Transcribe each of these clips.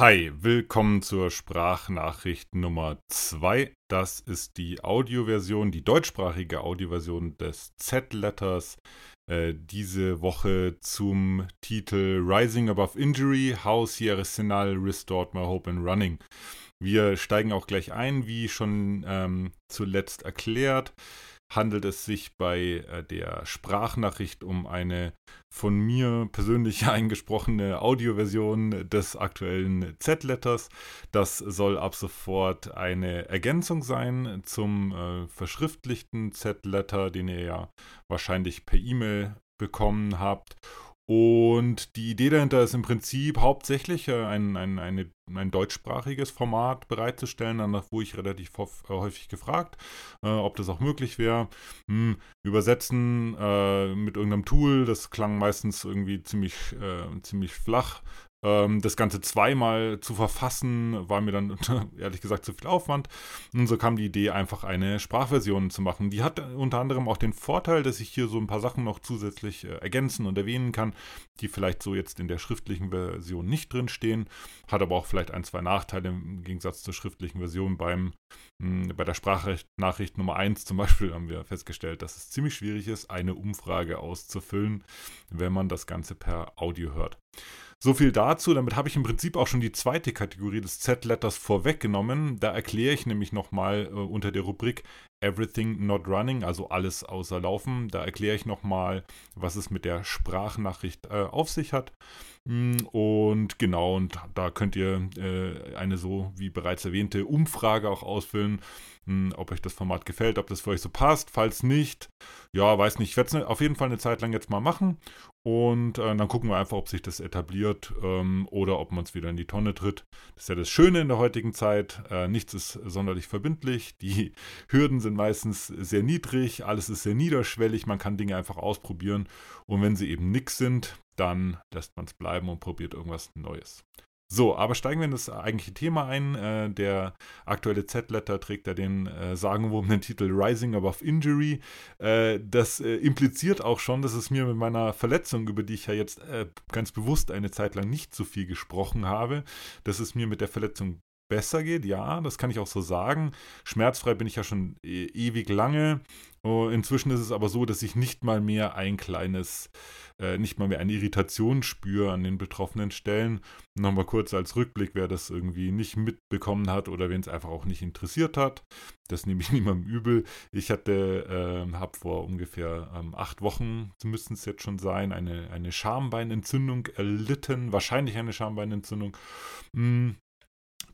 Hi, willkommen zur Sprachnachricht Nummer 2. Das ist die Audioversion, die deutschsprachige Audioversion des Z-Letters. Äh, diese Woche zum Titel Rising Above Injury, How Sierra Sinal Restored My Hope in Running. Wir steigen auch gleich ein, wie schon ähm, zuletzt erklärt handelt es sich bei äh, der Sprachnachricht um eine von mir persönlich eingesprochene Audioversion des aktuellen Z-Letters. Das soll ab sofort eine Ergänzung sein zum äh, verschriftlichten Z-Letter, den ihr ja wahrscheinlich per E-Mail bekommen habt. Und die Idee dahinter ist im Prinzip hauptsächlich äh, ein, ein, eine, ein deutschsprachiges Format bereitzustellen. Danach wurde ich relativ äh, häufig gefragt, äh, ob das auch möglich wäre. Hm, übersetzen äh, mit irgendeinem Tool, das klang meistens irgendwie ziemlich, äh, ziemlich flach. Ähm, das Ganze zweimal zu verfassen, war mir dann ehrlich gesagt zu viel Aufwand. Und so kam die Idee, einfach eine Sprachversion zu machen. Die hat unter anderem auch den Vorteil, dass ich hier so ein paar Sachen noch zusätzlich äh, ergänzen und erwähnen kann, die vielleicht so jetzt in der schriftlichen Version nicht drinstehen. Hat aber auch vielleicht ein, zwei Nachteile im Gegensatz zur schriftlichen Version. Beim, mh, bei der Sprachnachricht Nummer 1 zum Beispiel haben wir festgestellt, dass es ziemlich schwierig ist, eine Umfrage auszufüllen, wenn man das Ganze per Audio hört. So viel dazu. Damit habe ich im Prinzip auch schon die zweite Kategorie des Z-Letters vorweggenommen. Da erkläre ich nämlich nochmal äh, unter der Rubrik Everything Not Running, also alles außer Laufen. Da erkläre ich nochmal, was es mit der Sprachnachricht äh, auf sich hat. Mm, und genau, und da könnt ihr äh, eine so wie bereits erwähnte Umfrage auch ausfüllen, mh, ob euch das Format gefällt, ob das für euch so passt. Falls nicht, ja, weiß nicht, ich werde es ne, auf jeden Fall eine Zeit lang jetzt mal machen. Und äh, dann gucken wir einfach, ob sich das etabliert ähm, oder ob man es wieder in die Tonne tritt. Das ist ja das Schöne in der heutigen Zeit. Äh, nichts ist sonderlich verbindlich. Die Hürden sind meistens sehr niedrig. Alles ist sehr niederschwellig. Man kann Dinge einfach ausprobieren. Und wenn sie eben nix sind, dann lässt man es bleiben und probiert irgendwas Neues. So, aber steigen wir in das eigentliche Thema ein. Äh, der aktuelle Z-Letter trägt ja den äh, sagenwobenen Titel Rising Above Injury. Äh, das äh, impliziert auch schon, dass es mir mit meiner Verletzung, über die ich ja jetzt äh, ganz bewusst eine Zeit lang nicht so viel gesprochen habe, dass es mir mit der Verletzung besser geht. Ja, das kann ich auch so sagen. Schmerzfrei bin ich ja schon e ewig lange. Oh, inzwischen ist es aber so, dass ich nicht mal mehr ein kleines, äh, nicht mal mehr eine Irritation spüre an den betroffenen Stellen. Nochmal kurz als Rückblick, wer das irgendwie nicht mitbekommen hat oder wen es einfach auch nicht interessiert hat. Das nehme ich niemandem übel. Ich hatte, äh, habe vor ungefähr ähm, acht Wochen, müssten es jetzt schon sein, eine, eine Schambeinentzündung erlitten. Wahrscheinlich eine Schambeinentzündung. Hm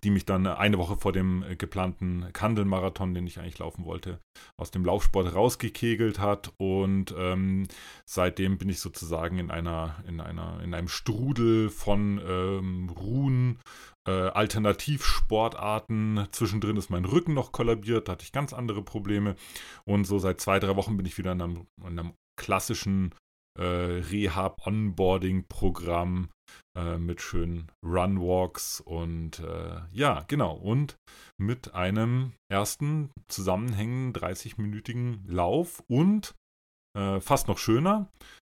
die mich dann eine Woche vor dem äh, geplanten Kandelmarathon, den ich eigentlich laufen wollte, aus dem Laufsport rausgekegelt hat. Und ähm, seitdem bin ich sozusagen in einer, in einer, in einem Strudel von ähm, Ruhen, äh, Alternativsportarten. Zwischendrin ist mein Rücken noch kollabiert, da hatte ich ganz andere Probleme. Und so seit zwei, drei Wochen bin ich wieder in einem, in einem klassischen äh, Rehab-Onboarding-Programm äh, mit schönen Runwalks und äh, ja, genau. Und mit einem ersten zusammenhängenden 30-minütigen Lauf und äh, fast noch schöner,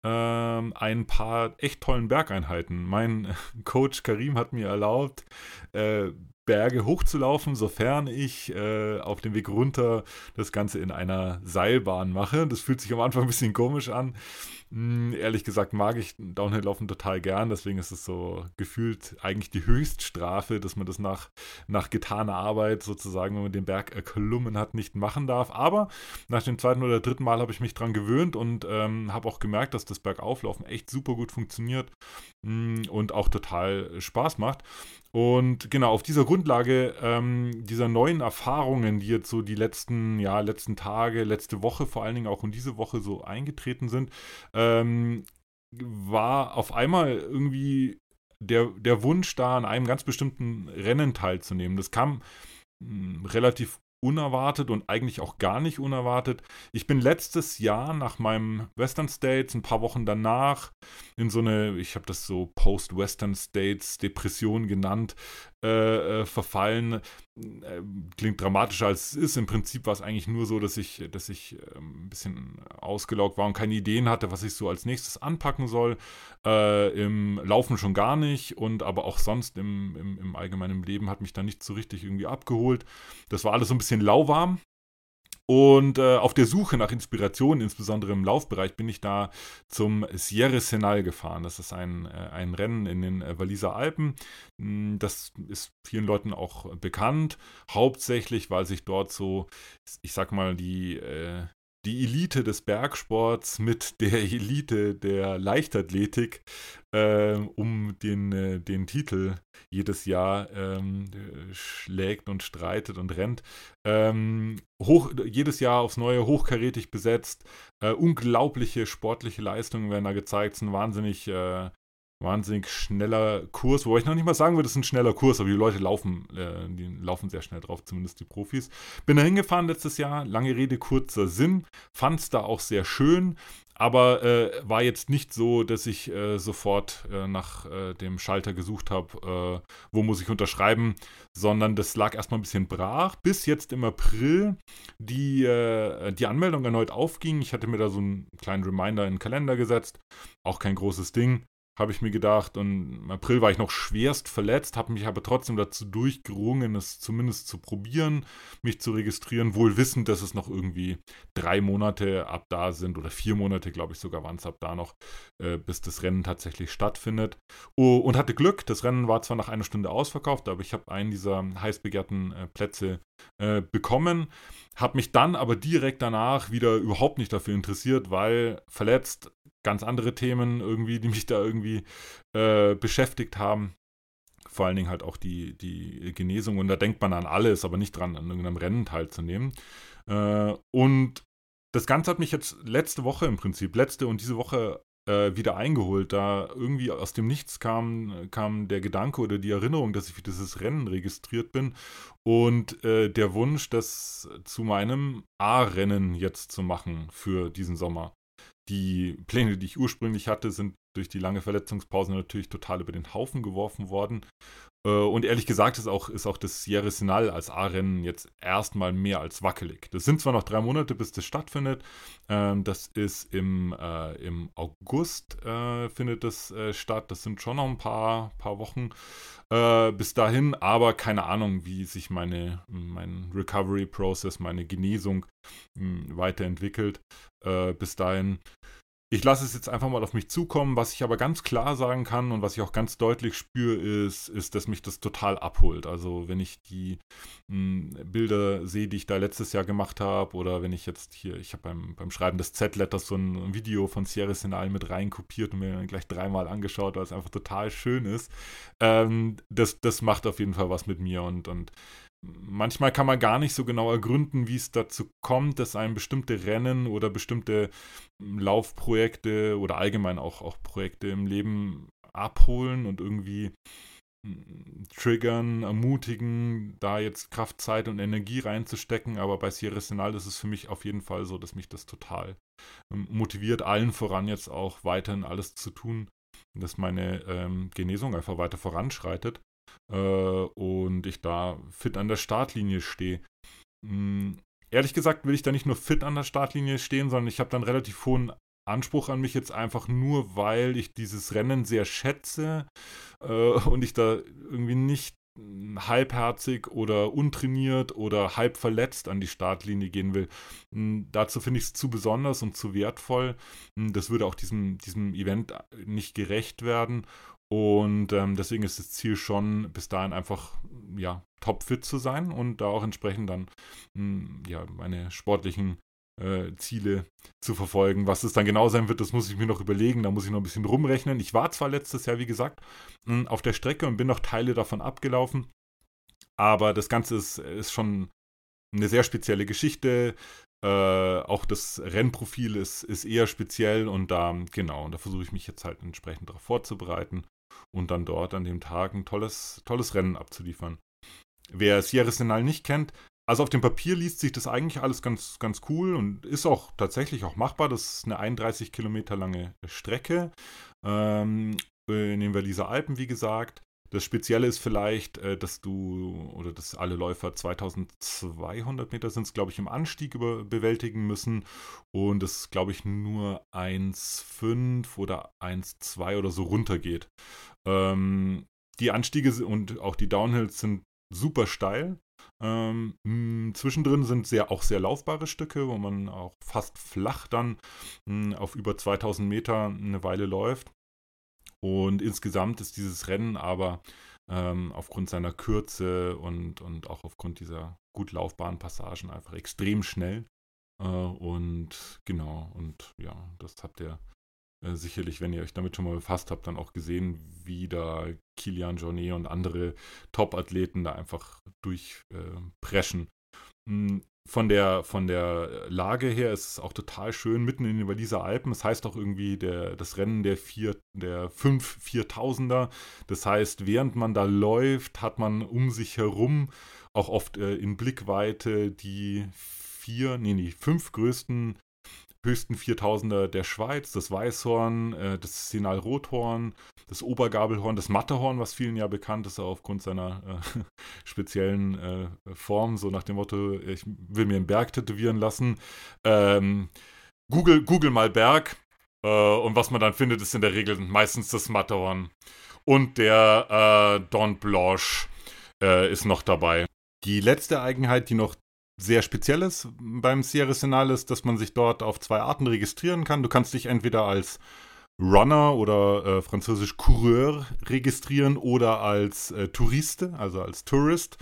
ähm, ein paar echt tollen Bergeinheiten. Mein Coach Karim hat mir erlaubt, äh, Berge hochzulaufen, sofern ich äh, auf dem Weg runter das Ganze in einer Seilbahn mache. Das fühlt sich am Anfang ein bisschen komisch an. Hm, ehrlich gesagt mag ich Downhill-Laufen total gern, deswegen ist es so gefühlt eigentlich die Höchststrafe, dass man das nach, nach getaner Arbeit sozusagen, wenn man den Berg erklommen hat, nicht machen darf. Aber nach dem zweiten oder dritten Mal habe ich mich dran gewöhnt und ähm, habe auch gemerkt, dass das Bergauflaufen echt super gut funktioniert mh, hm, und auch total Spaß macht. Und genau, auf dieser Grundlage ähm, dieser neuen Erfahrungen, die jetzt so die letzten, ja, letzten Tage, letzte Woche vor allen Dingen auch in diese Woche so eingetreten sind, ähm, war auf einmal irgendwie der, der Wunsch da, an einem ganz bestimmten Rennen teilzunehmen. Das kam hm, relativ unerwartet und eigentlich auch gar nicht unerwartet. Ich bin letztes Jahr nach meinem Western States, ein paar Wochen danach, in so eine, ich habe das so Post-Western States Depression genannt, äh, äh, verfallen. Äh, klingt dramatischer als es ist. Im Prinzip war es eigentlich nur so, dass ich, dass ich ähm, ein bisschen ausgelaugt war und keine Ideen hatte, was ich so als nächstes anpacken soll. Äh, Im Laufen schon gar nicht und aber auch sonst im, im, im allgemeinen Leben hat mich da nicht so richtig irgendwie abgeholt. Das war alles so ein bisschen lauwarm. Und äh, auf der Suche nach Inspiration, insbesondere im Laufbereich, bin ich da zum Sierra Senal gefahren. Das ist ein, äh, ein Rennen in den äh, Walliser Alpen. Hm, das ist vielen Leuten auch bekannt, hauptsächlich, weil sich dort so, ich sag mal, die, äh, die Elite des Bergsports mit der Elite der Leichtathletik äh, um den, äh, den Titel jedes Jahr ähm, schlägt und streitet und rennt. Ähm, hoch, jedes Jahr aufs Neue hochkarätig besetzt. Äh, unglaubliche sportliche Leistungen werden da gezeigt. Es ist ein wahnsinnig äh, wahnsinnig schneller Kurs, wobei ich noch nicht mal sagen würde, es ist ein schneller Kurs, aber die Leute laufen, äh, die laufen sehr schnell drauf, zumindest die Profis. Bin da hingefahren letztes Jahr, lange Rede, kurzer Sinn, fand es da auch sehr schön, aber äh, war jetzt nicht so, dass ich äh, sofort äh, nach äh, dem Schalter gesucht habe, äh, wo muss ich unterschreiben, sondern das lag erstmal ein bisschen brach, bis jetzt im April die, die Anmeldung erneut aufging. Ich hatte mir da so einen kleinen Reminder in den Kalender gesetzt, auch kein großes Ding habe ich mir gedacht. Und im April war ich noch schwerst verletzt, habe mich aber trotzdem dazu durchgerungen, es zumindest zu probieren, mich zu registrieren, wohl wissend, dass es noch irgendwie drei Monate ab da sind oder vier Monate, glaube ich sogar waren es ab da noch, äh, bis das Rennen tatsächlich stattfindet. Oh, und hatte Glück, das Rennen war zwar nach einer Stunde ausverkauft, aber ich habe einen dieser heiß begehrten äh, Plätze äh, bekommen. Habe mich dann aber direkt danach wieder überhaupt nicht dafür interessiert, weil verletzt, ganz andere Themen irgendwie, die mich da irgendwie äh, beschäftigt haben. Vor allen Dingen halt auch die, die Genesung. Und da denkt man an alles, aber nicht dran, an irgendeinem Rennen teilzunehmen. Äh, und das Ganze hat mich jetzt letzte Woche im Prinzip, letzte und diese Woche äh, wieder eingeholt. Da irgendwie aus dem Nichts kam, kam der Gedanke oder die Erinnerung, dass ich für dieses Rennen registriert bin und äh, der Wunsch, das zu meinem A-Rennen jetzt zu machen für diesen Sommer die Pläne, die ich ursprünglich hatte, sind durch die lange Verletzungspause natürlich total über den Haufen geworfen worden. Äh, und ehrlich gesagt ist auch, ist auch das Sierra Sinal als A-Rennen jetzt erstmal mehr als wackelig. Das sind zwar noch drei Monate, bis das stattfindet. Ähm, das ist im, äh, im August äh, findet das äh, statt. Das sind schon noch ein paar, paar Wochen äh, bis dahin, aber keine Ahnung, wie sich meine, mein Recovery-Process, meine Genesung mh, hm, weiterentwickelt. Äh, bis dahin ich lasse es jetzt einfach mal auf mich zukommen. Was ich aber ganz klar sagen kann und was ich auch ganz deutlich spüre, ist, ist, dass mich das total abholt. Also wenn ich die mh, hm, Bilder sehe, die ich da letztes Jahr gemacht habe, oder wenn ich jetzt hier, ich habe beim, beim Schreiben des Z-Letters so ein Video von Sierra Sinal mit reinkopiert und mir dann gleich dreimal angeschaut, weil es einfach total schön ist. Ähm, das, das macht auf jeden Fall was mit mir und, und manchmal kann man gar nicht so genau ergründen, wie es dazu kommt, dass ein bestimmte Rennen oder bestimmte Laufprojekte oder allgemein auch, auch Projekte im Leben abholen und irgendwie hm, triggern, ermutigen, da jetzt Kraft, Zeit und Energie reinzustecken. Aber bei Sierra Senal ist es für mich auf jeden Fall so, dass mich das total hm, motiviert, allen voran jetzt auch weiterhin alles zu tun, dass meine ähm, Genesung einfach weiter voranschreitet äh, und ich da fit an der Startlinie stehe. Hm, ehrlich gesagt will ich da nicht nur fit an der Startlinie stehen, sondern ich habe dann relativ hohen Anspruch an mich jetzt einfach nur, weil ich dieses Rennen sehr schätze äh, und ich da irgendwie nicht halbherzig oder untrainiert oder halb verletzt an die Startlinie gehen will. Hm, dazu finde ich es zu besonders und zu wertvoll. Hm, das würde auch diesem, diesem Event nicht gerecht werden. Und ähm, deswegen ist das Ziel schon, bis dahin einfach ja, topfit zu sein und da auch entsprechend dann mh, hm, ja, meine sportlichen äh, Ziele zu verfolgen. Was es dann genau sein wird, das muss ich mir noch überlegen. Da muss ich noch ein bisschen rumrechnen. Ich war zwar letztes Jahr, wie gesagt, mh, hm, auf der Strecke und bin noch Teile davon abgelaufen, aber das Ganze ist, ist schon eine sehr spezielle Geschichte. Äh, auch das Rennprofil ist, ist eher speziell und da, genau, und da versuche ich mich jetzt halt entsprechend darauf vorzubereiten und dann dort an dem Tag ein tolles, tolles Rennen abzuliefern. Wer Sierra Senal nicht kennt, also auf dem Papier liest sich das eigentlich alles ganz, ganz cool und ist auch tatsächlich auch machbar. Das ist eine 31 Kilometer lange Strecke ähm, in den Walliser Alpen, wie gesagt. Das Spezielle ist vielleicht, äh, dass du oder dass alle Läufer 2200 Meter sind glaube ich, im Anstieg über, bewältigen müssen und es, glaube ich, nur 1,5 oder 1,2 oder so runtergeht. Ähm, die Anstiege und auch die Downhills sind super steil. Ähm, mh, zwischendrin sind sehr, auch sehr laufbare Stücke, wo man auch fast flach dann mh, auf über 2000 Meter eine Weile läuft. Und insgesamt ist dieses Rennen aber ähm, aufgrund seiner Kürze und, und auch aufgrund dieser gut laufbaren Passagen einfach extrem schnell. Äh, und genau, und ja, das habt ihr äh, sicherlich, wenn ihr euch damit schon mal befasst habt, dann auch gesehen, wie da Kilian Jornet und andere Top-Athleten da einfach durchpreschen. Äh, von der, von der Lage her ist es auch total schön, mitten in den Waliser Alpen. Das heißt auch irgendwie der, das Rennen der, vier, der fünf Viertausender. Das heißt, während man da läuft, hat man um sich herum auch oft äh, in Blickweite die vier, nee, nee, fünf größten höchsten 4000er der Schweiz, das Weißhorn, äh, das Senal-Rothorn, das Obergabelhorn, das Matterhorn, was vielen ja bekannt ist, aufgrund seiner äh, speziellen äh, Form, so nach dem Motto, ich will mir einen Berg tätowieren lassen. Ähm, Google, Google mal Berg äh, und was man dann findet, ist in der Regel meistens das Matterhorn. Und der Don Blanche ist noch dabei. Die letzte Eigenheit, die noch sehr Spezielles beim Sierra Senal ist, dass man sich dort auf zwei Arten registrieren kann. Du kannst dich entweder als Runner oder äh, französisch Coureur registrieren oder als äh, Touriste, also als Tourist.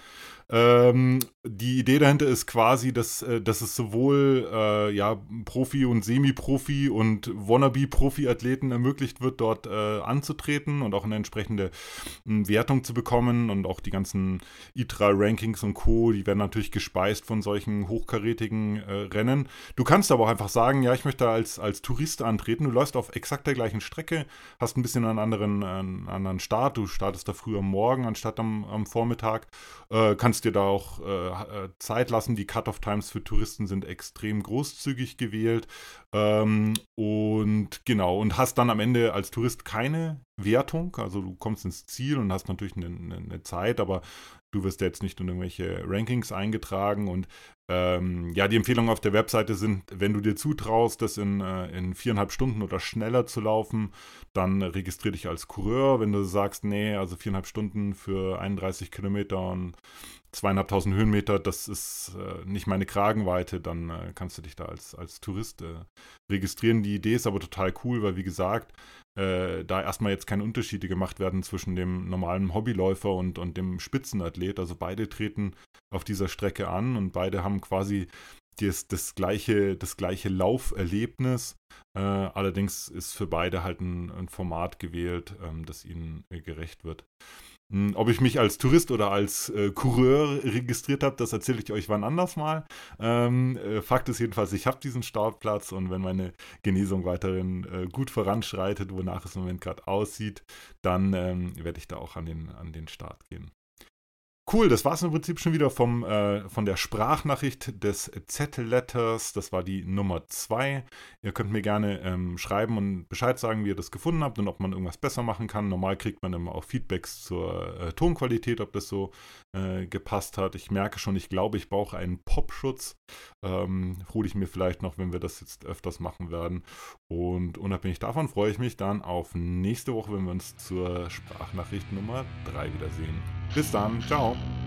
Ähm, die Idee dahinter ist quasi, dass, äh, dass es sowohl äh, ja, Profi- und Semi-Profi- und Wannabe-Profi-Athleten ermöglicht wird, dort äh, anzutreten und auch eine entsprechende äh, Wertung zu bekommen und auch die ganzen ITRA-Rankings und Co., die werden natürlich gespeist von solchen hochkarätigen äh, Rennen. Du kannst aber auch einfach sagen, ja, ich möchte als, als Tourist antreten. Du läufst auf exakt der gleichen Strecke, hast ein bisschen einen anderen, einen anderen Start. Du startest da früh am Morgen anstatt am, am Vormittag. Äh, kannst kannst dir da auch äh, Zeit lassen. Die Cut-off-Times für Touristen sind extrem großzügig gewählt. Ähm, und genau, und hast dann am Ende als Tourist keine Wertung. Also du kommst ins Ziel und hast natürlich eine, eine Zeit, aber du wirst jetzt nicht in irgendwelche Rankings eingetragen und ähm, ja, die Empfehlungen auf der Webseite sind, wenn du dir zutraust, das in, äh, in viereinhalb Stunden oder schneller zu laufen, dann registriere dich als Coureur. Wenn du sagst, nee, also viereinhalb Stunden für 31 Kilometer und zweieinhalbtausend Höhenmeter, das ist äh, nicht meine Kragenweite, dann äh, kannst du dich da als, als Tourist äh, registrieren. Die Idee ist aber total cool, weil wie gesagt, äh, da erstmal jetzt keine Unterschiede gemacht werden zwischen dem normalen Hobbyläufer und, und dem Spitzenathlet. Also beide treten auf dieser Strecke an und beide haben quasi das, das, gleiche, das gleiche Lauferlebnis. Äh, allerdings ist für beide halt ein, ein Format gewählt, ähm, das ihnen äh, gerecht wird. Hm, ob ich mich als Tourist oder als äh, Coureur registriert habe, das erzähle ich euch wann anders mal. Ähm, äh, Fakt ist jedenfalls, ich habe diesen Startplatz und wenn meine Genesung weiterhin äh, gut voranschreitet, wonach es im Moment gerade aussieht, dann ähm, werde ich da auch an den, an den Start gehen. Cool, das war es im Prinzip schon wieder vom, äh, von der Sprachnachricht des Z-Letters. Das war die Nummer 2. Ihr könnt mir gerne ähm, schreiben und Bescheid sagen, wie ihr das gefunden habt und ob man irgendwas besser machen kann. Normal kriegt man immer auch Feedbacks zur äh, Tonqualität, ob das so äh, gepasst hat. Ich merke schon, ich glaube, ich brauche einen Popschutz. Ähm, hole ich mir vielleicht noch, wenn wir das jetzt öfters machen werden. Und unabhängig davon freue ich mich dann auf nächste Woche, wenn wir uns zur Sprachnachricht Nummer 3 wiedersehen. Bis dann, ciao. now.